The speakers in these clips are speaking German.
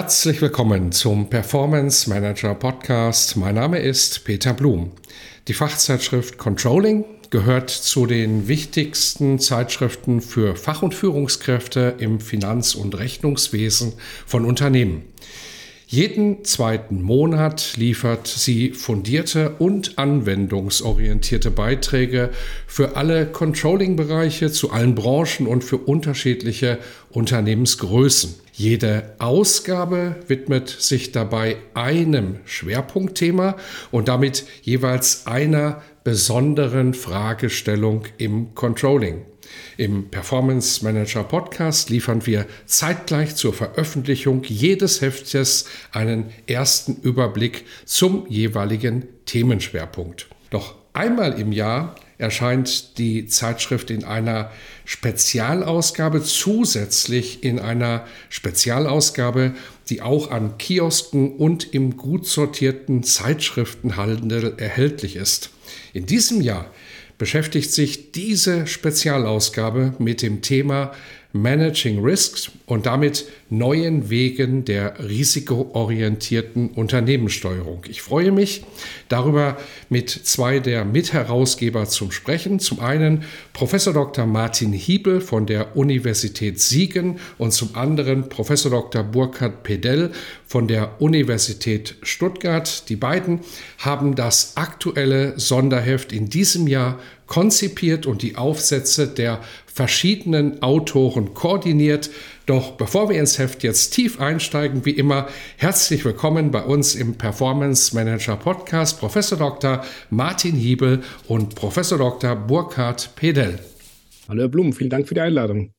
Herzlich willkommen zum Performance Manager Podcast. Mein Name ist Peter Blum. Die Fachzeitschrift Controlling gehört zu den wichtigsten Zeitschriften für Fach- und Führungskräfte im Finanz- und Rechnungswesen von Unternehmen. Jeden zweiten Monat liefert sie fundierte und anwendungsorientierte Beiträge für alle Controlling-Bereiche, zu allen Branchen und für unterschiedliche Unternehmensgrößen. Jede Ausgabe widmet sich dabei einem Schwerpunktthema und damit jeweils einer besonderen Fragestellung im Controlling. Im Performance Manager Podcast liefern wir zeitgleich zur Veröffentlichung jedes Heftes einen ersten Überblick zum jeweiligen Themenschwerpunkt. Doch einmal im Jahr erscheint die Zeitschrift in einer Spezialausgabe, zusätzlich in einer Spezialausgabe, die auch an Kiosken und im gut sortierten Zeitschriftenhandel erhältlich ist. In diesem Jahr beschäftigt sich diese Spezialausgabe mit dem Thema Managing Risks und damit neuen Wegen der risikoorientierten Unternehmenssteuerung. Ich freue mich darüber mit zwei der Mitherausgeber zum Sprechen. Zum einen Professor Dr. Martin Hiebel von der Universität Siegen und zum anderen Professor Dr. Burkhard Pedell von der Universität Stuttgart. Die beiden haben das aktuelle Sonderheft in diesem Jahr konzipiert und die Aufsätze der verschiedenen Autoren koordiniert. Doch bevor wir ins Heft jetzt tief einsteigen, wie immer, herzlich willkommen bei uns im Performance Manager Podcast Professor Dr. Martin Hiebel und Professor Dr. Burkhard Pedel. Hallo Herr Blum, vielen Dank für die Einladung.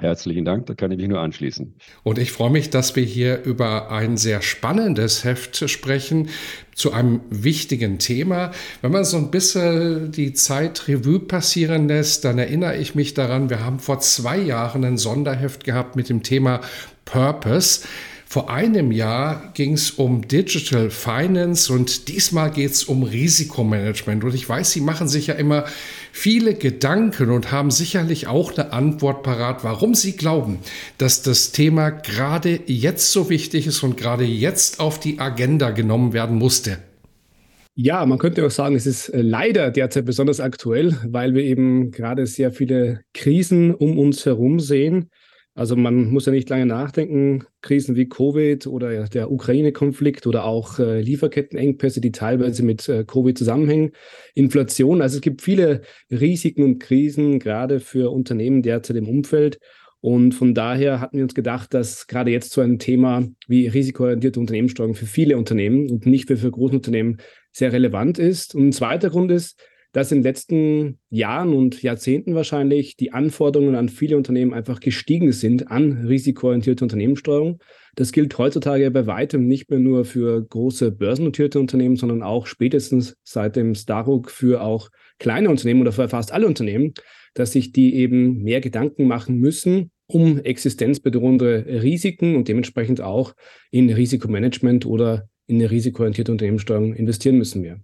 Herzlichen Dank, da kann ich mich nur anschließen. Und ich freue mich, dass wir hier über ein sehr spannendes Heft sprechen zu einem wichtigen Thema. Wenn man so ein bisschen die Zeit Revue passieren lässt, dann erinnere ich mich daran, wir haben vor zwei Jahren ein Sonderheft gehabt mit dem Thema Purpose. Vor einem Jahr ging es um Digital Finance und diesmal geht es um Risikomanagement. Und ich weiß, Sie machen sich ja immer viele Gedanken und haben sicherlich auch eine Antwort parat, warum Sie glauben, dass das Thema gerade jetzt so wichtig ist und gerade jetzt auf die Agenda genommen werden musste. Ja, man könnte auch sagen, es ist äh, leider derzeit besonders aktuell, weil wir eben gerade sehr viele Krisen um uns herum sehen also man muss ja nicht lange nachdenken. Krisen wie Covid oder der Ukraine-Konflikt oder auch äh, Lieferkettenengpässe, die teilweise mit äh, Covid zusammenhängen. Inflation. Also es gibt viele Risiken und Krisen, gerade für Unternehmen derzeit im Umfeld. Und von daher hatten wir uns gedacht, dass gerade jetzt so ein Thema wie risikoorientierte Unternehmenssteuerung für viele Unternehmen und nicht für, für große Unternehmen sehr relevant ist. Und ein zweiter Grund ist, dass in den letzten Jahren und Jahrzehnten wahrscheinlich die Anforderungen an viele Unternehmen einfach gestiegen sind an risikoorientierte Unternehmenssteuerung. Das gilt heutzutage bei weitem nicht mehr nur für große börsennotierte Unternehmen, sondern auch spätestens seit dem Starhook für auch kleine Unternehmen oder für fast alle Unternehmen, dass sich die eben mehr Gedanken machen müssen um existenzbedrohende Risiken und dementsprechend auch in Risikomanagement oder in eine risikoorientierte Unternehmenssteuerung investieren müssen wir.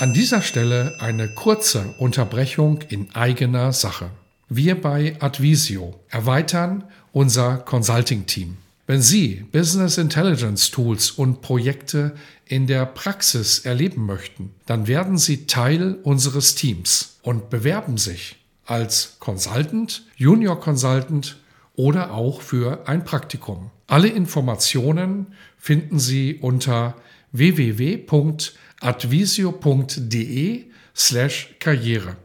An dieser Stelle eine kurze Unterbrechung in eigener Sache. Wir bei Advisio erweitern unser Consulting-Team. Wenn Sie Business Intelligence Tools und Projekte in der Praxis erleben möchten, dann werden Sie Teil unseres Teams und bewerben sich als Consultant, Junior Consultant oder auch für ein Praktikum. Alle Informationen finden Sie unter www.advisio.com advisio.de slash Karriere.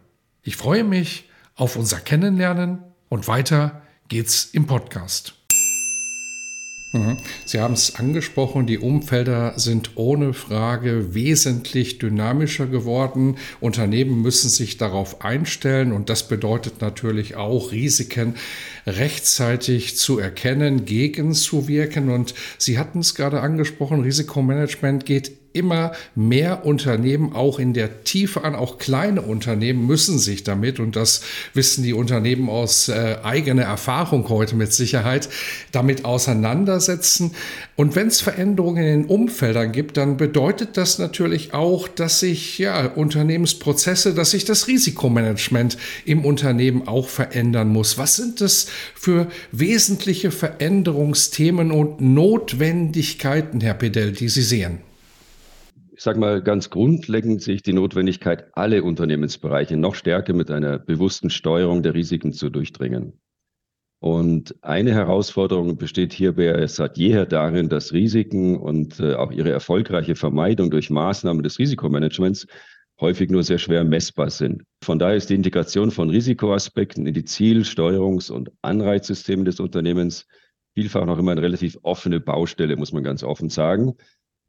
Ich freue mich auf unser Kennenlernen und weiter geht's im Podcast. Mhm. Sie haben es angesprochen, die Umfelder sind ohne Frage wesentlich dynamischer geworden. Unternehmen müssen sich darauf einstellen und das bedeutet natürlich auch Risiken rechtzeitig zu erkennen, gegenzuwirken. Und Sie hatten es gerade angesprochen, Risikomanagement geht immer mehr Unternehmen auch in der Tiefe an, auch kleine Unternehmen müssen sich damit, und das wissen die Unternehmen aus äh, eigener Erfahrung heute mit Sicherheit, damit auseinandersetzen. Und wenn es Veränderungen in den Umfeldern gibt, dann bedeutet das natürlich auch, dass sich ja Unternehmensprozesse, dass sich das Risikomanagement im Unternehmen auch verändern muss. Was sind das für wesentliche Veränderungsthemen und Notwendigkeiten, Herr Pedell, die Sie sehen? Ich sage mal, ganz grundlegend sehe ich die Notwendigkeit, alle Unternehmensbereiche noch stärker mit einer bewussten Steuerung der Risiken zu durchdringen. Und eine Herausforderung besteht hierbei seit jeher darin, dass Risiken und äh, auch ihre erfolgreiche Vermeidung durch Maßnahmen des Risikomanagements häufig nur sehr schwer messbar sind. Von daher ist die Integration von Risikoaspekten in die Ziel-, Steuerungs- und Anreizsysteme des Unternehmens vielfach noch immer eine relativ offene Baustelle, muss man ganz offen sagen.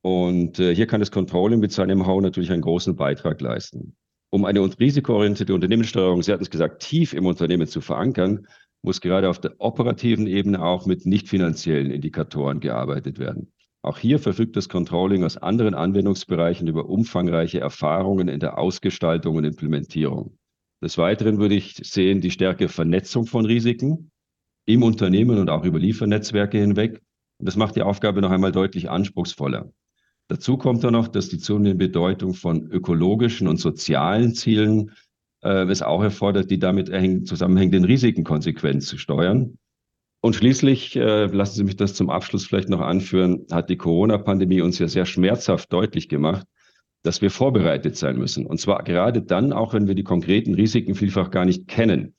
Und äh, hier kann das Controlling mit seinem Know-how natürlich einen großen Beitrag leisten. Um eine risikoorientierte Unternehmenssteuerung, Sie hatten es gesagt, tief im Unternehmen zu verankern, muss gerade auf der operativen Ebene auch mit nicht finanziellen Indikatoren gearbeitet werden. Auch hier verfügt das Controlling aus anderen Anwendungsbereichen über umfangreiche Erfahrungen in der Ausgestaltung und Implementierung. Des Weiteren würde ich sehen die stärkere Vernetzung von Risiken im Unternehmen und auch über Liefernetzwerke hinweg. Und das macht die Aufgabe noch einmal deutlich anspruchsvoller. Dazu kommt dann noch, dass die zunehmende Bedeutung von ökologischen und sozialen Zielen äh, es auch erfordert, die damit zusammenhängenden Risiken konsequent zu steuern. Und schließlich, äh, lassen Sie mich das zum Abschluss vielleicht noch anführen, hat die Corona-Pandemie uns ja sehr schmerzhaft deutlich gemacht, dass wir vorbereitet sein müssen. Und zwar gerade dann, auch wenn wir die konkreten Risiken vielfach gar nicht kennen.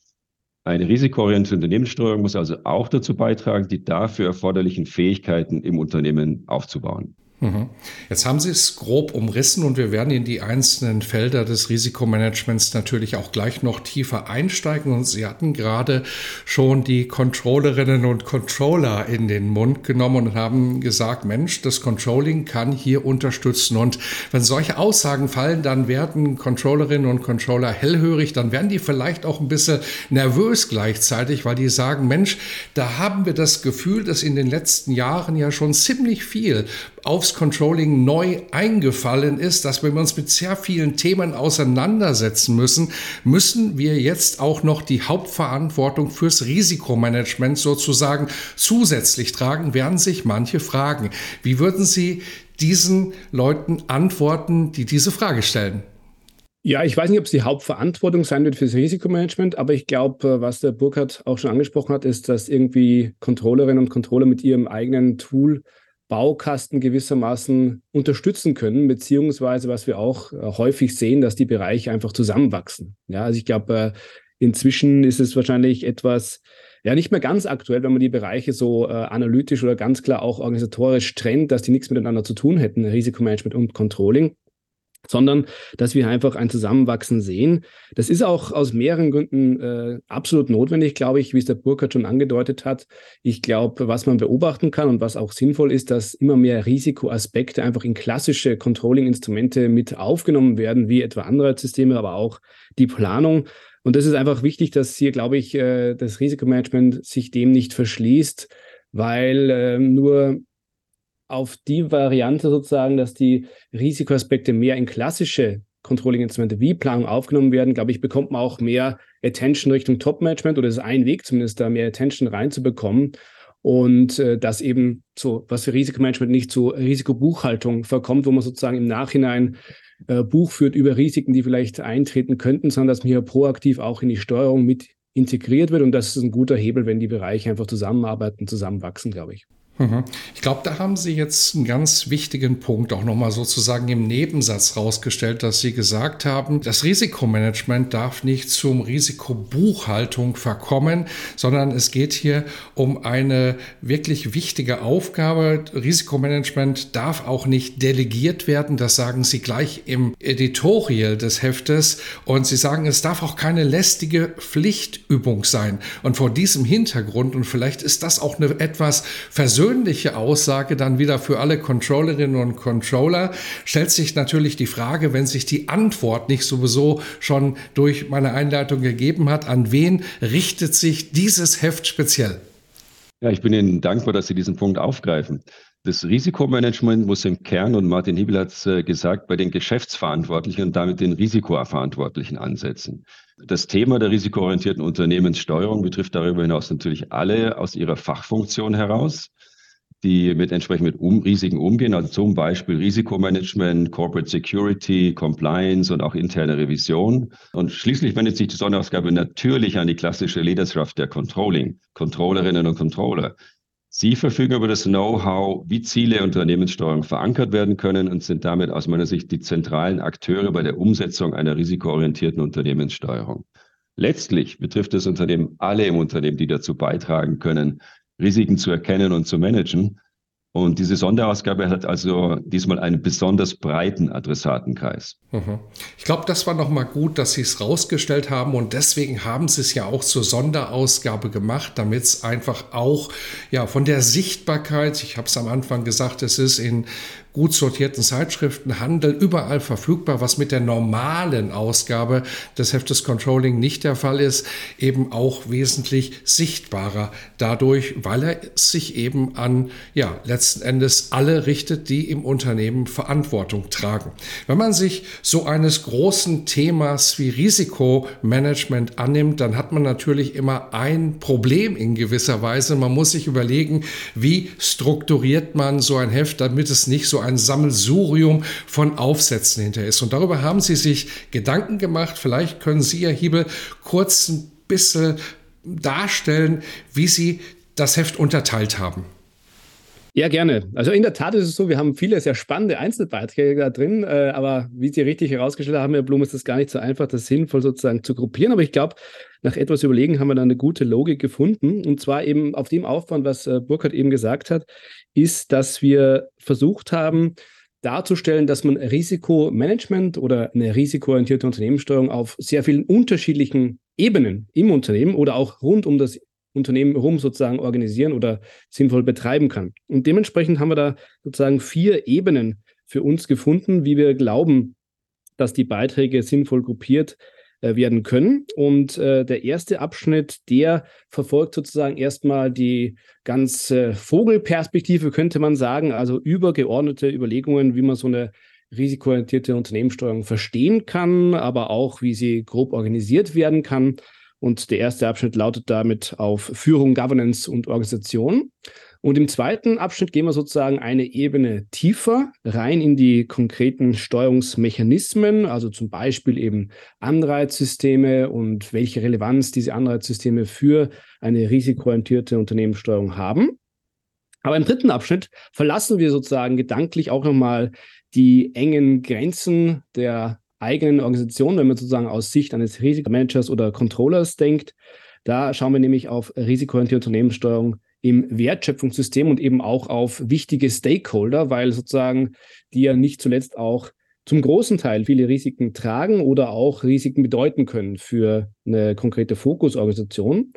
Eine risikoorientierte Unternehmenssteuerung muss also auch dazu beitragen, die dafür erforderlichen Fähigkeiten im Unternehmen aufzubauen. Mhm. Jetzt haben Sie es grob umrissen und wir werden in die einzelnen Felder des Risikomanagements natürlich auch gleich noch tiefer einsteigen. Und Sie hatten gerade schon die Controllerinnen und Controller in den Mund genommen und haben gesagt, Mensch, das Controlling kann hier unterstützen. Und wenn solche Aussagen fallen, dann werden Controllerinnen und Controller hellhörig, dann werden die vielleicht auch ein bisschen nervös gleichzeitig, weil die sagen, Mensch, da haben wir das Gefühl, dass in den letzten Jahren ja schon ziemlich viel aufs Controlling neu eingefallen ist, dass wir uns mit sehr vielen Themen auseinandersetzen müssen, müssen wir jetzt auch noch die Hauptverantwortung fürs Risikomanagement sozusagen zusätzlich tragen, werden sich manche fragen. Wie würden Sie diesen Leuten antworten, die diese Frage stellen? Ja, ich weiß nicht, ob es die Hauptverantwortung sein wird fürs Risikomanagement, aber ich glaube, äh, was der Burkhardt auch schon angesprochen hat, ist, dass irgendwie Controllerinnen und Controller mit ihrem eigenen Tool Baukasten gewissermaßen unterstützen können, beziehungsweise was wir auch äh, häufig sehen, dass die Bereiche einfach zusammenwachsen. Ja, also ich glaube, äh, inzwischen ist es wahrscheinlich etwas, ja, nicht mehr ganz aktuell, wenn man die Bereiche so äh, analytisch oder ganz klar auch organisatorisch trennt, dass die nichts miteinander zu tun hätten, Risikomanagement und Controlling sondern dass wir einfach ein Zusammenwachsen sehen. Das ist auch aus mehreren Gründen äh, absolut notwendig, glaube ich, wie es der Burkhardt schon angedeutet hat. Ich glaube, was man beobachten kann und was auch sinnvoll ist, dass immer mehr Risikoaspekte einfach in klassische Controlling-Instrumente mit aufgenommen werden, wie etwa andere Systeme, aber auch die Planung. Und das ist einfach wichtig, dass hier, glaube ich, äh, das Risikomanagement sich dem nicht verschließt, weil äh, nur auf die Variante sozusagen, dass die Risikoaspekte mehr in klassische Controlling-Instrumente wie Planung aufgenommen werden, glaube ich, bekommt man auch mehr Attention Richtung Top-Management oder ist ein Weg zumindest, da mehr Attention reinzubekommen. Und äh, dass eben so, was für Risikomanagement nicht zu Risikobuchhaltung verkommt, wo man sozusagen im Nachhinein äh, Buch führt über Risiken, die vielleicht eintreten könnten, sondern dass man hier proaktiv auch in die Steuerung mit integriert wird. Und das ist ein guter Hebel, wenn die Bereiche einfach zusammenarbeiten, zusammenwachsen, glaube ich. Mhm. Ich glaube, da haben Sie jetzt einen ganz wichtigen Punkt auch nochmal sozusagen im Nebensatz rausgestellt, dass Sie gesagt haben, das Risikomanagement darf nicht zum Risikobuchhaltung verkommen, sondern es geht hier um eine wirklich wichtige Aufgabe. Risikomanagement darf auch nicht delegiert werden. Das sagen Sie gleich im Editorial des Heftes. Und Sie sagen, es darf auch keine lästige Pflichtübung sein. Und vor diesem Hintergrund, und vielleicht ist das auch eine etwas versöhnliche persönliche Aussage dann wieder für alle Controllerinnen und Controller. Stellt sich natürlich die Frage, wenn sich die Antwort nicht sowieso schon durch meine Einleitung gegeben hat, an wen richtet sich dieses Heft speziell? Ja, ich bin Ihnen dankbar, dass Sie diesen Punkt aufgreifen. Das Risikomanagement muss im Kern, und Martin Hiebel hat es äh, gesagt, bei den Geschäftsverantwortlichen und damit den Risikoverantwortlichen ansetzen. Das Thema der risikoorientierten Unternehmenssteuerung betrifft darüber hinaus natürlich alle aus ihrer Fachfunktion heraus die mit entsprechend mit um, Risiken umgehen, also zum Beispiel Risikomanagement, Corporate Security, Compliance und auch interne Revision. Und schließlich wendet sich die Sonderausgabe natürlich an die klassische Leaderschaft der Controlling, Controllerinnen und Controller. Sie verfügen über das Know-how, wie Ziele Unternehmenssteuerung verankert werden können und sind damit aus meiner Sicht die zentralen Akteure bei der Umsetzung einer risikoorientierten Unternehmenssteuerung. Letztlich betrifft das Unternehmen alle im Unternehmen, die dazu beitragen können, Risiken zu erkennen und zu managen. Und diese Sonderausgabe hat also diesmal einen besonders breiten Adressatenkreis. Mhm. Ich glaube, das war nochmal gut, dass Sie es rausgestellt haben und deswegen haben Sie es ja auch zur Sonderausgabe gemacht, damit es einfach auch ja von der Sichtbarkeit, ich habe es am Anfang gesagt, es ist in gut sortierten Zeitschriften, Handel, überall verfügbar, was mit der normalen Ausgabe des Heftes Controlling nicht der Fall ist, eben auch wesentlich sichtbarer dadurch, weil er sich eben an, ja, letzten Endes alle richtet, die im Unternehmen Verantwortung tragen. Wenn man sich so eines großen Themas wie Risikomanagement annimmt, dann hat man natürlich immer ein Problem in gewisser Weise. Man muss sich überlegen, wie strukturiert man so ein Heft, damit es nicht so ein Sammelsurium von Aufsätzen hinter ist. Und darüber haben Sie sich Gedanken gemacht. Vielleicht können Sie, Herr Hiebel, kurz ein bisschen darstellen, wie Sie das Heft unterteilt haben. Ja, gerne. Also in der Tat ist es so, wir haben viele sehr spannende Einzelbeiträge da drin, äh, aber wie Sie richtig herausgestellt haben, Herr Blum, ist das gar nicht so einfach, das sinnvoll sozusagen zu gruppieren. Aber ich glaube, nach etwas Überlegen haben wir da eine gute Logik gefunden. Und zwar eben auf dem Aufwand, was äh, Burkhard eben gesagt hat, ist, dass wir versucht haben, darzustellen, dass man Risikomanagement oder eine risikoorientierte Unternehmenssteuerung auf sehr vielen unterschiedlichen Ebenen im Unternehmen oder auch rund um das Unternehmen herum sozusagen organisieren oder sinnvoll betreiben kann. Und dementsprechend haben wir da sozusagen vier Ebenen für uns gefunden, wie wir glauben, dass die Beiträge sinnvoll gruppiert äh, werden können. Und äh, der erste Abschnitt, der verfolgt sozusagen erstmal die ganz Vogelperspektive, könnte man sagen, also übergeordnete Überlegungen, wie man so eine risikoorientierte Unternehmenssteuerung verstehen kann, aber auch, wie sie grob organisiert werden kann. Und der erste Abschnitt lautet damit auf Führung, Governance und Organisation. Und im zweiten Abschnitt gehen wir sozusagen eine Ebene tiefer rein in die konkreten Steuerungsmechanismen, also zum Beispiel eben Anreizsysteme und welche Relevanz diese Anreizsysteme für eine risikoorientierte Unternehmenssteuerung haben. Aber im dritten Abschnitt verlassen wir sozusagen gedanklich auch nochmal die engen Grenzen der eigenen Organisation, wenn man sozusagen aus Sicht eines Risikomanagers oder Controllers denkt. Da schauen wir nämlich auf risikoorientierte Unternehmenssteuerung im Wertschöpfungssystem und eben auch auf wichtige Stakeholder, weil sozusagen die ja nicht zuletzt auch zum großen Teil viele Risiken tragen oder auch Risiken bedeuten können für eine konkrete Fokusorganisation.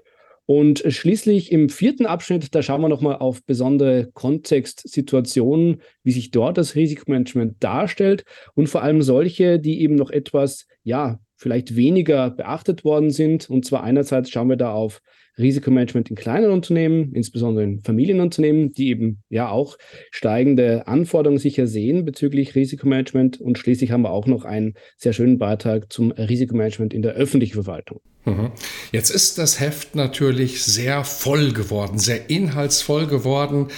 Und schließlich im vierten Abschnitt, da schauen wir nochmal auf besondere Kontextsituationen, wie sich dort das Risikomanagement darstellt und vor allem solche, die eben noch etwas, ja, vielleicht weniger beachtet worden sind. Und zwar einerseits schauen wir da auf Risikomanagement in kleinen Unternehmen, insbesondere in Familienunternehmen, die eben ja auch steigende Anforderungen sicher sehen bezüglich Risikomanagement. Und schließlich haben wir auch noch einen sehr schönen Beitrag zum Risikomanagement in der öffentlichen Verwaltung. Mhm. Jetzt ist das Heft natürlich sehr voll geworden, sehr inhaltsvoll geworden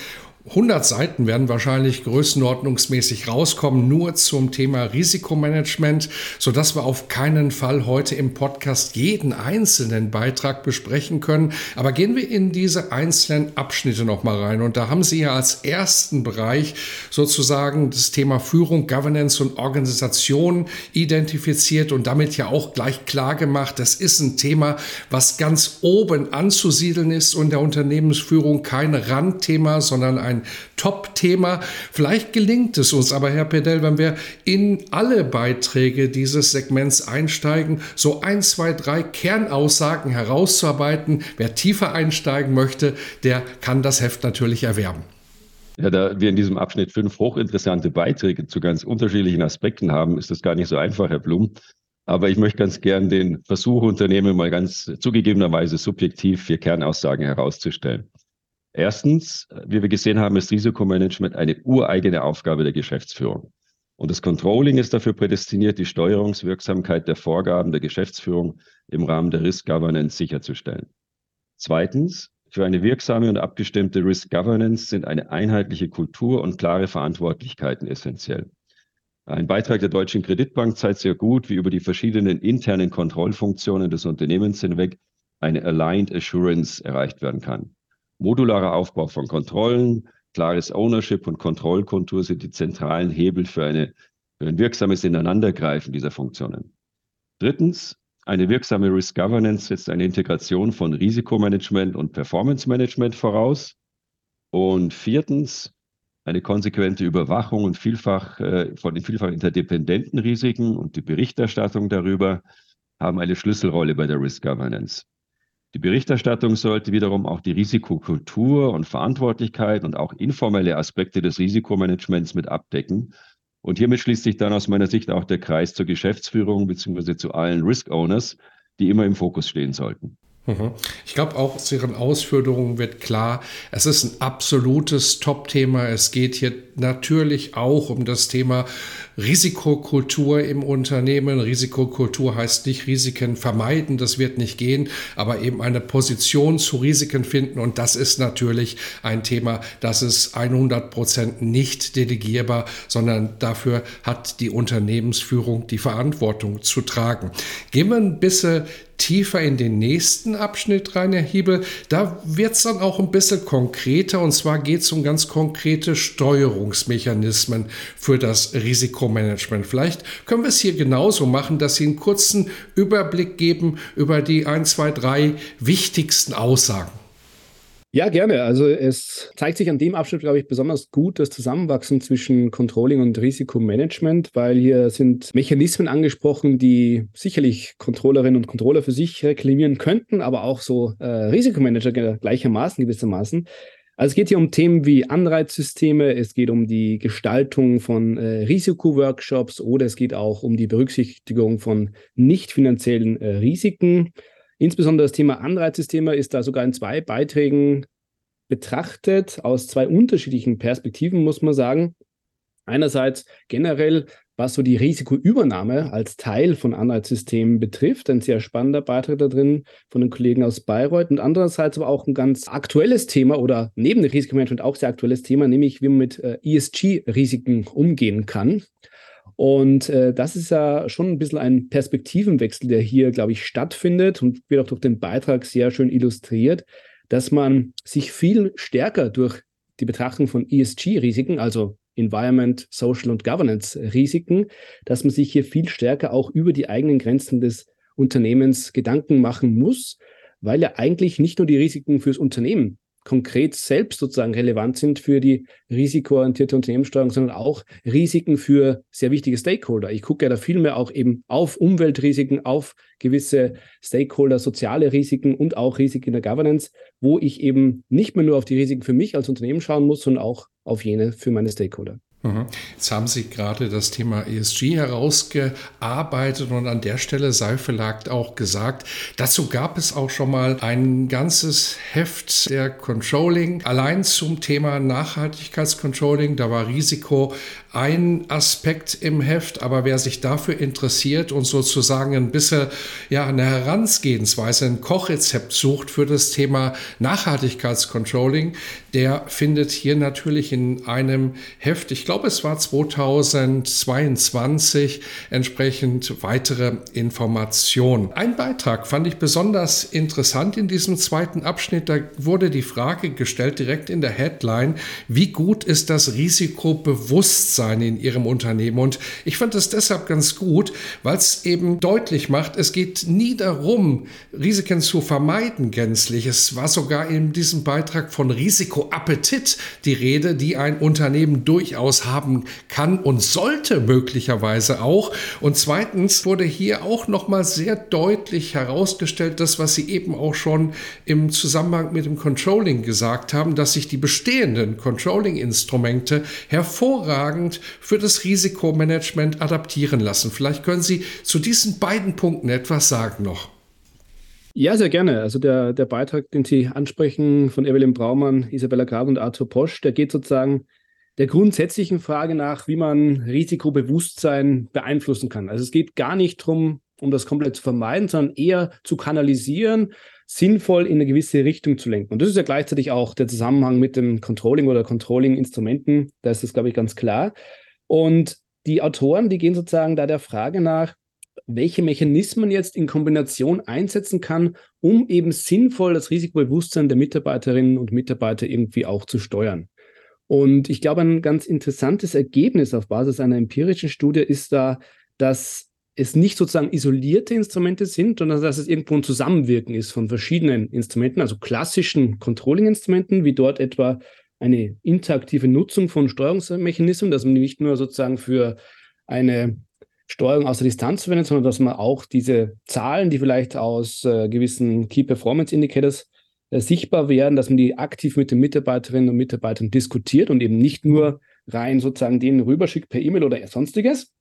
100 Seiten werden wahrscheinlich größenordnungsmäßig rauskommen, nur zum Thema Risikomanagement, sodass wir auf keinen Fall heute im Podcast jeden einzelnen Beitrag besprechen können. Aber gehen wir in diese einzelnen Abschnitte nochmal rein. Und da haben Sie ja als ersten Bereich sozusagen das Thema Führung, Governance und Organisation identifiziert und damit ja auch gleich klar gemacht, das ist ein Thema, was ganz oben anzusiedeln ist und der Unternehmensführung kein Randthema, sondern ein ein Top-Thema. Vielleicht gelingt es uns aber, Herr Pedell, wenn wir in alle Beiträge dieses Segments einsteigen, so ein, zwei, drei Kernaussagen herauszuarbeiten. Wer tiefer einsteigen möchte, der kann das Heft natürlich erwerben. Ja, da wir in diesem Abschnitt fünf hochinteressante Beiträge zu ganz unterschiedlichen Aspekten haben, ist das gar nicht so einfach, Herr Blum. Aber ich möchte ganz gern den Versuch unternehmen, mal ganz zugegebenerweise subjektiv vier Kernaussagen herauszustellen. Erstens, wie wir gesehen haben, ist Risikomanagement eine ureigene Aufgabe der Geschäftsführung. Und das Controlling ist dafür prädestiniert, die Steuerungswirksamkeit der Vorgaben der Geschäftsführung im Rahmen der Risk Governance sicherzustellen. Zweitens, für eine wirksame und abgestimmte Risk Governance sind eine einheitliche Kultur und klare Verantwortlichkeiten essentiell. Ein Beitrag der Deutschen Kreditbank zeigt sehr gut, wie über die verschiedenen internen Kontrollfunktionen des Unternehmens hinweg eine Aligned Assurance erreicht werden kann. Modularer Aufbau von Kontrollen, klares Ownership und Kontrollkultur sind die zentralen Hebel für, eine, für ein wirksames Ineinandergreifen dieser Funktionen. Drittens, eine wirksame Risk Governance setzt eine Integration von Risikomanagement und Performance Management voraus. Und viertens, eine konsequente Überwachung und vielfach äh, von den vielfach interdependenten Risiken und die Berichterstattung darüber haben eine Schlüsselrolle bei der Risk Governance. Die Berichterstattung sollte wiederum auch die Risikokultur und Verantwortlichkeit und auch informelle Aspekte des Risikomanagements mit abdecken. Und hiermit schließt sich dann aus meiner Sicht auch der Kreis zur Geschäftsführung bzw. zu allen Risk Owners, die immer im Fokus stehen sollten. Mhm. Ich glaube, auch aus Ihren Ausführungen wird klar, es ist ein absolutes Top-Thema. Es geht hier natürlich auch um das Thema Risikokultur im Unternehmen. Risikokultur heißt nicht Risiken vermeiden, das wird nicht gehen, aber eben eine Position zu Risiken finden. Und das ist natürlich ein Thema, das ist 100 Prozent nicht delegierbar, sondern dafür hat die Unternehmensführung die Verantwortung zu tragen. Gehen wir ein bisschen tiefer in den nächsten Abschnitt rein, Herr Hiebel. Da wird es dann auch ein bisschen konkreter und zwar geht es um ganz konkrete Steuerungsmechanismen für das Risikomanagement. Vielleicht können wir es hier genauso machen, dass Sie einen kurzen Überblick geben über die ein, zwei, drei wichtigsten Aussagen. Ja, gerne. Also es zeigt sich an dem Abschnitt, glaube ich, besonders gut das Zusammenwachsen zwischen Controlling und Risikomanagement, weil hier sind Mechanismen angesprochen, die sicherlich Controllerinnen und Controller für sich reklamieren könnten, aber auch so äh, Risikomanager gleichermaßen, gewissermaßen. Also es geht hier um Themen wie Anreizsysteme, es geht um die Gestaltung von äh, Risikoworkshops oder es geht auch um die Berücksichtigung von nicht finanziellen äh, Risiken. Insbesondere das Thema Anreizsysteme ist da sogar in zwei Beiträgen betrachtet, aus zwei unterschiedlichen Perspektiven, muss man sagen. Einerseits generell, was so die Risikoübernahme als Teil von Anreizsystemen betrifft, ein sehr spannender Beitrag da drin von den Kollegen aus Bayreuth und andererseits aber auch ein ganz aktuelles Thema oder neben dem Risikomanagement auch sehr aktuelles Thema, nämlich wie man mit äh, ESG-Risiken umgehen kann. Und äh, das ist ja schon ein bisschen ein Perspektivenwechsel, der hier, glaube ich, stattfindet und wird auch durch den Beitrag sehr schön illustriert, dass man sich viel stärker durch die Betrachtung von ESG-Risiken, also Environment, Social und Governance-Risiken, dass man sich hier viel stärker auch über die eigenen Grenzen des Unternehmens Gedanken machen muss, weil ja eigentlich nicht nur die Risiken fürs Unternehmen konkret selbst sozusagen relevant sind für die risikoorientierte Unternehmenssteuerung, sondern auch Risiken für sehr wichtige Stakeholder. Ich gucke ja da viel mehr auch eben auf Umweltrisiken, auf gewisse Stakeholder, soziale Risiken und auch Risiken in der Governance, wo ich eben nicht mehr nur auf die Risiken für mich als Unternehmen schauen muss, sondern auch auf jene für meine Stakeholder. Mhm. Jetzt haben Sie gerade das Thema ESG herausgearbeitet und an der Stelle sei vielleicht auch gesagt, dazu gab es auch schon mal ein ganzes Heft der Controlling allein zum Thema Nachhaltigkeitscontrolling. Da war Risiko ein Aspekt im Heft, aber wer sich dafür interessiert und sozusagen ein bisschen ja, eine Herangehensweise, ein Kochrezept sucht für das Thema Nachhaltigkeitscontrolling, der findet hier natürlich in einem Heft, ich glaube es war 2022, entsprechend weitere Informationen. Ein Beitrag fand ich besonders interessant in diesem zweiten Abschnitt. Da wurde die Frage gestellt, direkt in der Headline, wie gut ist das Risikobewusstsein sein in ihrem Unternehmen. Und ich fand das deshalb ganz gut, weil es eben deutlich macht, es geht nie darum, Risiken zu vermeiden gänzlich. Es war sogar in diesem Beitrag von Risikoappetit die Rede, die ein Unternehmen durchaus Haben kann und sollte möglicherweise auch. Und zweitens wurde hier auch nochmal sehr deutlich herausgestellt, das, was Sie eben auch schon im Zusammenhang mit dem Controlling gesagt haben, dass sich die bestehenden Controlling-Instrumente hervorragend für das Risikomanagement adaptieren lassen. Vielleicht können Sie zu diesen beiden Punkten etwas sagen noch. Ja, sehr gerne. Also der, der Beitrag, den Sie ansprechen von Evelyn Braumann, Isabella Grab und Arthur Posch, der geht sozusagen der grundsätzlichen Frage nach, wie man Risikobewusstsein beeinflussen kann. Also es geht gar nicht darum, um das komplett zu vermeiden, sondern eher zu kanalisieren, sinnvoll in eine gewisse Richtung zu lenken. Und das ist ja gleichzeitig auch der Zusammenhang mit dem Controlling oder Controlling-Instrumenten. Da ist das, glaube ich, ganz klar. Und die Autoren, die gehen sozusagen da der Frage nach, welche Mechanismen jetzt in Kombination einsetzen kann, um eben sinnvoll das Risikobewusstsein der Mitarbeiterinnen und Mitarbeiter irgendwie auch zu steuern. Und ich glaube, ein ganz interessantes Ergebnis auf Basis einer empirischen Studie ist da, dass es nicht sozusagen isolierte Instrumente sind, sondern dass es irgendwo ein Zusammenwirken ist von verschiedenen Instrumenten, also klassischen Controlling-Instrumenten, wie dort etwa eine interaktive Nutzung von Steuerungsmechanismen, dass man nicht nur sozusagen für eine Steuerung aus der Distanz verwendet, sondern dass man auch diese Zahlen, die vielleicht aus äh, gewissen Key Performance Indicators äh, sichtbar werden, dass man die aktiv mit den Mitarbeiterinnen und Mitarbeitern diskutiert und eben nicht nur rein sozusagen denen rüberschickt per E-Mail oder sonstiges.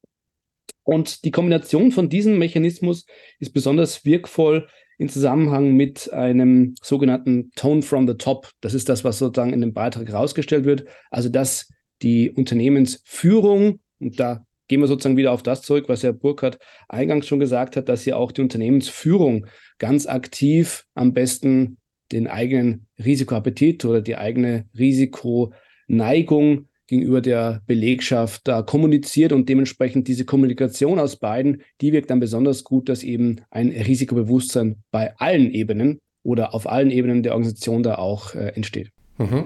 Und die Kombination von diesem Mechanismus ist besonders wirkvoll in Zusammenhang mit einem sogenannten Tone from the Top. Das ist das, was sozusagen in dem Beitrag herausgestellt wird. Also, dass die Unternehmensführung, und da gehen wir sozusagen wieder auf das zurück, was Herr Burkhardt eingangs schon gesagt hat, dass ja auch die Unternehmensführung ganz aktiv am besten den eigenen Risikoappetit oder die eigene Risikoneigung gegenüber der Belegschaft da kommuniziert und dementsprechend diese Kommunikation aus beiden, die wirkt dann besonders gut, dass eben ein Risikobewusstsein bei allen Ebenen oder auf allen Ebenen der Organisation da auch äh, entsteht. Mhm.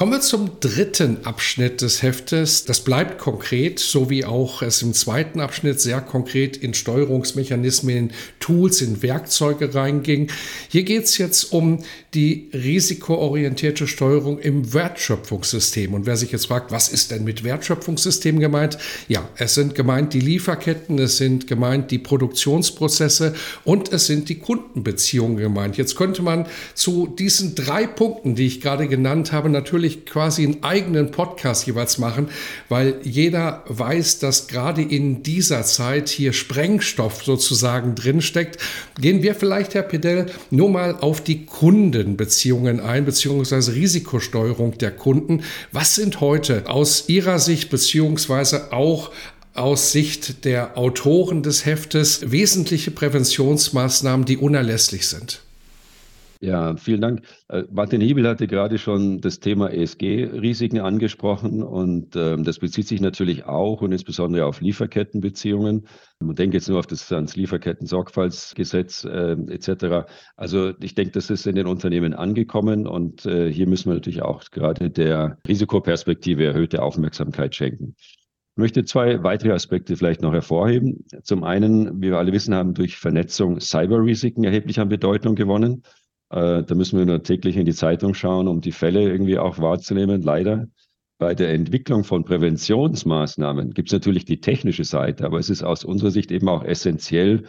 Kommen wir zum dritten Abschnitt des Heftes. Das bleibt konkret, so wie auch es im zweiten Abschnitt sehr konkret in Steuerungsmechanismen, in Tools, in Werkzeuge reinging. Hier geht es jetzt um die risikoorientierte Steuerung im Wertschöpfungssystem. Und wer sich jetzt fragt, was ist denn mit Wertschöpfungssystem gemeint? Ja, es sind gemeint die Lieferketten, es sind gemeint die Produktionsprozesse und es sind die Kundenbeziehungen gemeint. Jetzt könnte man zu diesen drei Punkten, die ich gerade genannt habe, natürlich quasi einen eigenen Podcast jeweils machen, weil jeder weiß, dass gerade in dieser Zeit hier Sprengstoff sozusagen drinsteckt. Gehen wir vielleicht, Herr Pedell, nur mal auf die Kundenbeziehungen ein, beziehungsweise Risikosteuerung der Kunden. Was sind heute aus Ihrer Sicht, beziehungsweise auch aus Sicht der Autoren des Heftes wesentliche Präventionsmaßnahmen, die unerlässlich sind? Ja, vielen Dank. Äh, Martin Hiebel hatte gerade schon das Thema ESG-Risiken angesprochen und ähm, das bezieht sich natürlich auch und insbesondere auf Lieferkettenbeziehungen. Man denkt jetzt nur auf das ans Lieferketten-Sorgfaltsgesetz äh, etc. Also ich denke, das ist in den Unternehmen angekommen und äh, hier müssen wir natürlich auch gerade der Risikoperspektive erhöhte Aufmerksamkeit schenken. Ich möchte zwei weitere Aspekte vielleicht noch hervorheben. Zum einen, wie wir alle wissen, haben durch Vernetzung Cyberrisiken erheblich an Bedeutung gewonnen. Äh, da müssen wir nur täglich in die Zeitung schauen, um die Fälle irgendwie auch wahrzunehmen. Leider bei der Entwicklung von Präventionsmaßnahmen gibt es natürlich die technische Seite, aber es ist aus unserer Sicht eben auch essentiell,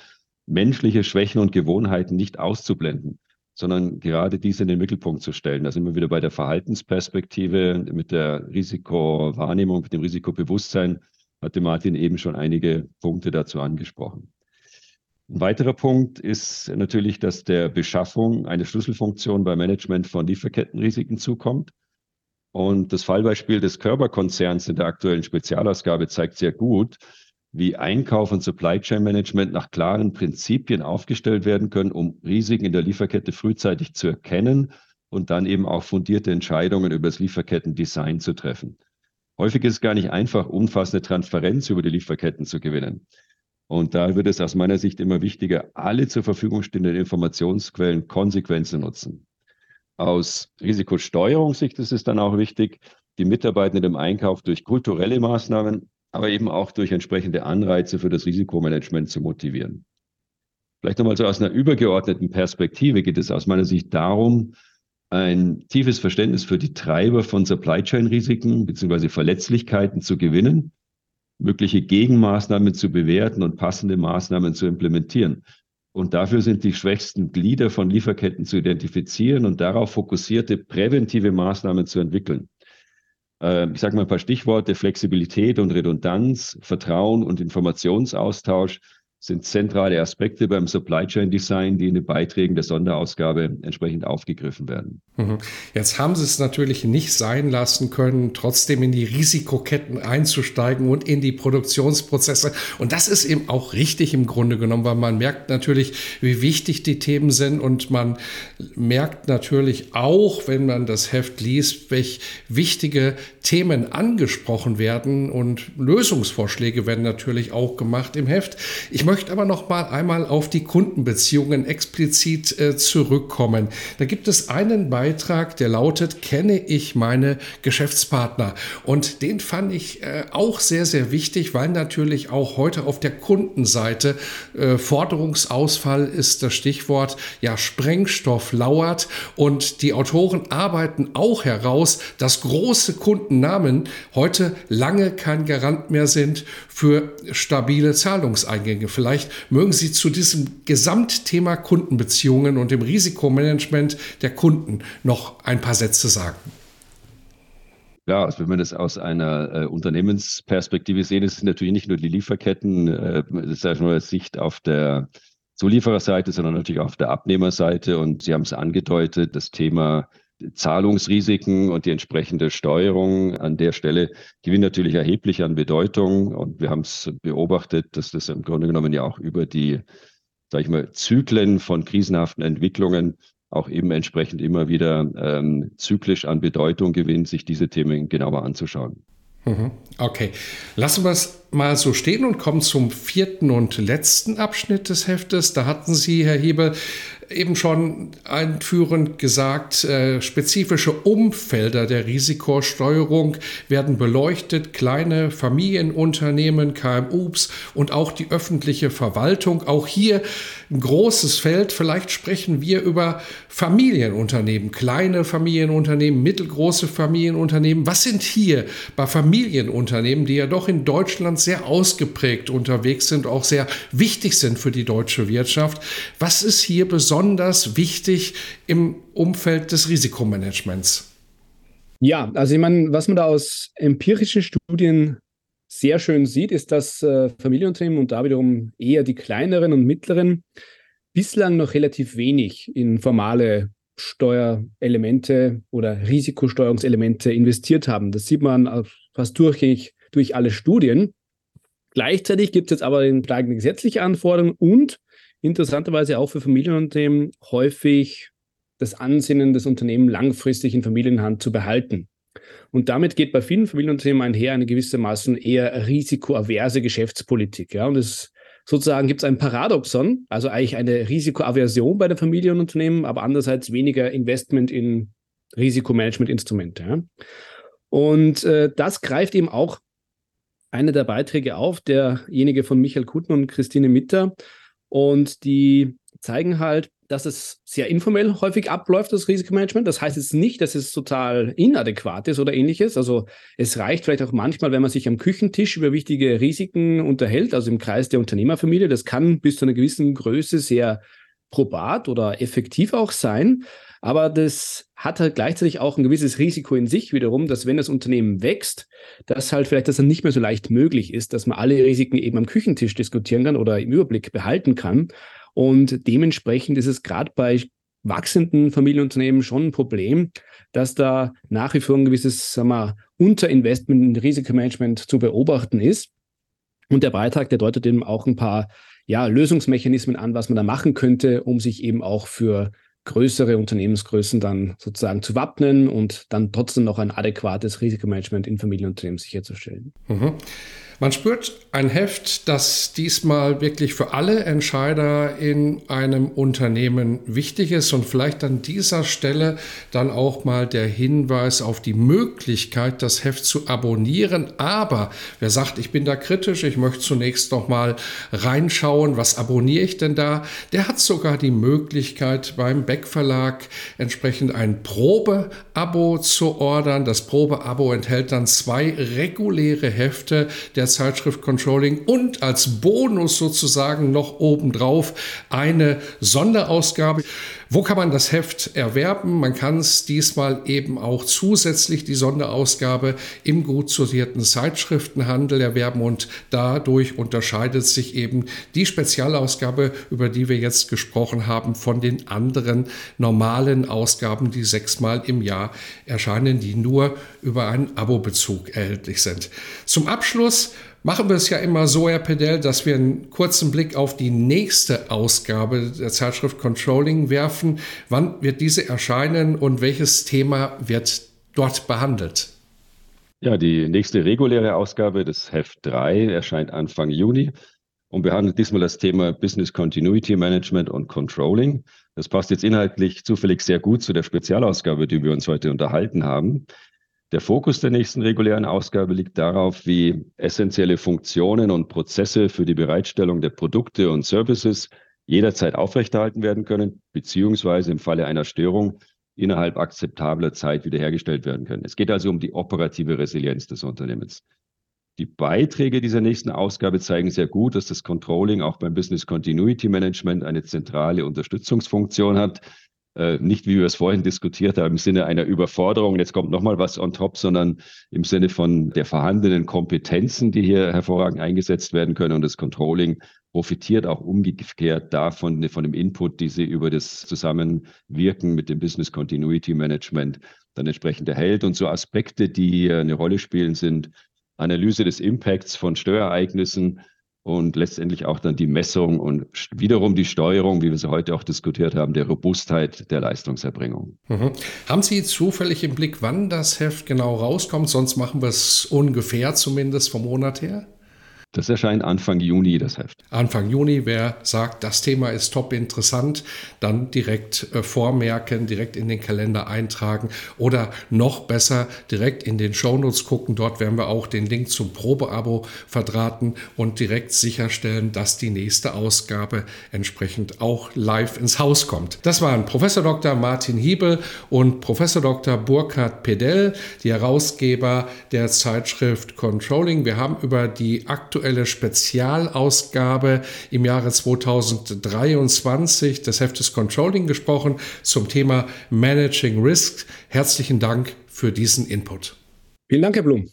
menschliche Schwächen und Gewohnheiten nicht auszublenden, sondern gerade diese in den Mittelpunkt zu stellen. Da sind wir wieder bei der Verhaltensperspektive, mit der Risikowahrnehmung, mit dem Risikobewusstsein, hatte Martin eben schon einige Punkte dazu angesprochen. Ein weiterer Punkt ist natürlich, dass der Beschaffung eine Schlüsselfunktion beim Management von Lieferkettenrisiken zukommt. Und das Fallbeispiel des Körperkonzerns in der aktuellen Spezialausgabe zeigt sehr gut, wie Einkauf und Supply Chain Management nach klaren Prinzipien aufgestellt werden können, um Risiken in der Lieferkette frühzeitig zu erkennen und dann eben auch fundierte Entscheidungen über das Lieferkettendesign zu treffen. Häufig ist es gar nicht einfach, umfassende Transparenz über die Lieferketten zu gewinnen. Und da wird es aus meiner Sicht immer wichtiger, alle zur Verfügung stehenden Informationsquellen konsequent zu nutzen. Aus Risikosteuerungssicht ist es dann auch wichtig, die Mitarbeitenden im Einkauf durch kulturelle Maßnahmen, aber eben auch durch entsprechende Anreize für das Risikomanagement zu motivieren. Vielleicht nochmal so aus einer übergeordneten Perspektive geht es aus meiner Sicht darum, ein tiefes Verständnis für die Treiber von Supply Chain Risiken bzw. Verletzlichkeiten zu gewinnen, mögliche Gegenmaßnahmen zu bewerten und passende Maßnahmen zu implementieren. Und dafür sind die schwächsten Glieder von Lieferketten zu identifizieren und darauf fokussierte präventive Maßnahmen zu entwickeln. Ähm, ich sage mal ein paar Stichworte, Flexibilität und Redundanz, Vertrauen und Informationsaustausch sind zentrale Aspekte beim Supply Chain Design, die in den Beiträgen der Sonderausgabe entsprechend aufgegriffen werden. Mhm. Jetzt haben Sie es natürlich nicht sein lassen können, trotzdem in die Risikoketten einzusteigen und in die Produktionsprozesse. Und das ist eben auch richtig im Grunde genommen, weil man merkt natürlich, wie wichtig die Themen sind und man merkt natürlich auch, wenn man das Heft liest, welche wichtige Themen angesprochen werden und Lösungsvorschläge werden natürlich auch gemacht im Heft. Ich möchte aber noch mal einmal auf die Kundenbeziehungen explizit äh, zurückkommen. Da gibt es einen Beitrag, der lautet, kenne ich meine Geschäftspartner? Und den fand ich äh, auch sehr, sehr wichtig, weil natürlich auch heute auf der Kundenseite äh, Forderungsausfall ist das Stichwort, ja, Sprengstoff lauert und die Autoren arbeiten auch heraus, dass große Kundennamen heute lange kein Garant mehr sind für stabile Zahlungseingänge. Vielleicht mögen Sie zu diesem Gesamtthema Kundenbeziehungen und dem Risikomanagement der Kunden noch ein paar Sätze sagen. Ja, also wenn wir das aus einer äh, Unternehmensperspektive sehen, ist es natürlich nicht nur die Lieferketten, äh, das nur Sicht auf der Zuliefererseite, sondern natürlich auch auf der Abnehmerseite. Und Sie haben es angedeutet, das Thema Zahlungsrisiken und die entsprechende Steuerung an der Stelle gewinnen natürlich erheblich an Bedeutung. Und wir haben es beobachtet, dass das im Grunde genommen ja auch über die, sage ich mal, Zyklen von krisenhaften Entwicklungen auch eben entsprechend immer wieder ähm, zyklisch an Bedeutung gewinnt, sich diese Themen genauer anzuschauen. Mhm. Okay, lassen wir es mal so stehen und kommen zum vierten und letzten Abschnitt des Heftes. Da hatten Sie, Herr Hebel, eben schon einführend gesagt, äh, spezifische Umfelder der Risikosteuerung werden beleuchtet. Kleine Familienunternehmen, KMUs und auch die öffentliche Verwaltung. Auch hier ein großes Feld. Vielleicht sprechen wir über Familienunternehmen, kleine Familienunternehmen, mittelgroße Familienunternehmen. Was sind hier bei Familienunternehmen, die ja doch in Deutschland sehr ausgeprägt unterwegs sind, auch sehr wichtig sind für die deutsche Wirtschaft? Was ist hier besonders wichtig im Umfeld des Risikomanagements? Ja, also ich meine, was man da aus empirischen Studien sehr schön sieht, ist, dass äh, Familienunternehmen und da wiederum eher die kleineren und mittleren bislang noch relativ wenig in formale Steuerelemente oder Risikosteuerungselemente investiert haben. Das sieht man fast durchgängig durch alle Studien. Gleichzeitig gibt es jetzt aber steigende gesetzliche Anforderungen und interessanterweise auch für Familienunternehmen häufig das Ansinnen des Unternehmens langfristig in Familienhand zu behalten. Und damit geht bei vielen Familienunternehmen einher eine gewissermaßen eher risikoaverse Geschäftspolitik. Ja, und es sozusagen gibt es ein Paradoxon, also eigentlich eine Risikoaversion bei den Familienunternehmen, aber andererseits weniger Investment in Risikomanagementinstrumente. Ja. Und äh, das greift eben auch einer der Beiträge auf, derjenige von Michael Kutner und Christine Mitter, und die zeigen halt, dass es sehr informell häufig abläuft, das Risikomanagement. Das heißt jetzt nicht, dass es total inadäquat ist oder ähnliches. Also es reicht vielleicht auch manchmal, wenn man sich am Küchentisch über wichtige Risiken unterhält, also im Kreis der Unternehmerfamilie. Das kann bis zu einer gewissen Größe sehr probat oder effektiv auch sein. Aber das hat halt gleichzeitig auch ein gewisses Risiko in sich wiederum, dass wenn das Unternehmen wächst, dass halt vielleicht das dann nicht mehr so leicht möglich ist, dass man alle Risiken eben am Küchentisch diskutieren kann oder im Überblick behalten kann. Und dementsprechend ist es gerade bei wachsenden Familienunternehmen schon ein Problem, dass da nach wie vor ein gewisses sagen wir, Unterinvestment in Risikomanagement zu beobachten ist. Und der Beitrag, der deutet eben auch ein paar ja, Lösungsmechanismen an, was man da machen könnte, um sich eben auch für größere Unternehmensgrößen dann sozusagen zu wappnen und dann trotzdem noch ein adäquates Risikomanagement in Familienunternehmen sicherzustellen. Mhm. Man spürt ein Heft, das diesmal wirklich für alle Entscheider in einem Unternehmen wichtig ist und vielleicht an dieser Stelle dann auch mal der Hinweis auf die Möglichkeit, das Heft zu abonnieren. Aber wer sagt, ich bin da kritisch, ich möchte zunächst noch mal reinschauen, was abonniere ich denn da? Der hat sogar die Möglichkeit beim Beck Verlag entsprechend ein Probeabo zu ordern. Das Probeabo enthält dann zwei reguläre Hefte der Zeitschrift Controlling und als Bonus sozusagen noch obendrauf eine Sonderausgabe. Wo kann man das Heft erwerben? Man kann es diesmal eben auch zusätzlich die Sonderausgabe im gut sortierten Zeitschriftenhandel erwerben und dadurch unterscheidet sich eben die Spezialausgabe, über die wir jetzt gesprochen haben, von den anderen normalen Ausgaben, die sechsmal im Jahr erscheinen, die nur über einen Abo-Bezug erhältlich sind. Zum Abschluss machen wir es ja immer so, Herr Pedell, dass wir einen kurzen Blick auf die nächste Ausgabe der Zeitschrift Controlling werfen. Wann wird diese erscheinen und welches Thema wird dort behandelt? Ja, die nächste reguläre Ausgabe des Heft 3 erscheint Anfang Juni und behandelt diesmal das Thema Business Continuity Management und Controlling. Das passt jetzt inhaltlich zufällig sehr gut zu der Spezialausgabe, die wir uns heute unterhalten haben. Der Fokus der nächsten regulären Ausgabe liegt darauf, wie essentielle Funktionen und Prozesse für die Bereitstellung der Produkte und Services jederzeit aufrechterhalten werden können, beziehungsweise im Falle einer Störung innerhalb akzeptabler Zeit wiederhergestellt werden können. Es geht also um die operative Resilienz des Unternehmens. Die Beiträge dieser nächsten Ausgabe zeigen sehr gut, dass das Controlling auch beim Business Continuity Management eine zentrale Unterstützungsfunktion hat, äh, nicht, wie wir es vorhin diskutiert haben, im Sinne einer Überforderung, jetzt kommt nochmal was on top, sondern im Sinne von der vorhandenen Kompetenzen, die hier hervorragend eingesetzt werden können. Und das Controlling profitiert auch umgekehrt davon, von dem Input, die sie über das Zusammenwirken mit dem Business Continuity Management dann entsprechend erhält. Und so Aspekte, die eine Rolle spielen, sind Analyse des Impacts von Steuerereignissen, und letztendlich auch dann die Messung und wiederum die Steuerung, wie wir sie heute auch diskutiert haben, der Robustheit der Leistungserbringung. Mhm. Haben Sie zufällig im Blick, wann das Heft genau rauskommt? Sonst machen wir es ungefähr zumindest vom Monat her. Das erscheint Anfang Juni, das Heft. Anfang Juni, wer sagt, das Thema ist top interessant, dann direkt äh, vormerken, direkt in den Kalender eintragen oder noch besser direkt in den Shownotes gucken. Dort werden wir auch den Link zum Probeabo verdrahten und direkt sicherstellen, dass die nächste Ausgabe entsprechend auch live ins Haus kommt. Das waren Professor Dr. Martin Hiebel und Professor Dr. Burkhard Pedell, die Herausgeber der Zeitschrift Controlling. Wir haben über die aktuelle aktuelle Spezialausgabe im Jahre 2023 des Heftes Controlling gesprochen zum Thema Managing Risk. Herzlichen Dank für diesen Input. Vielen Dank, Herr Blum.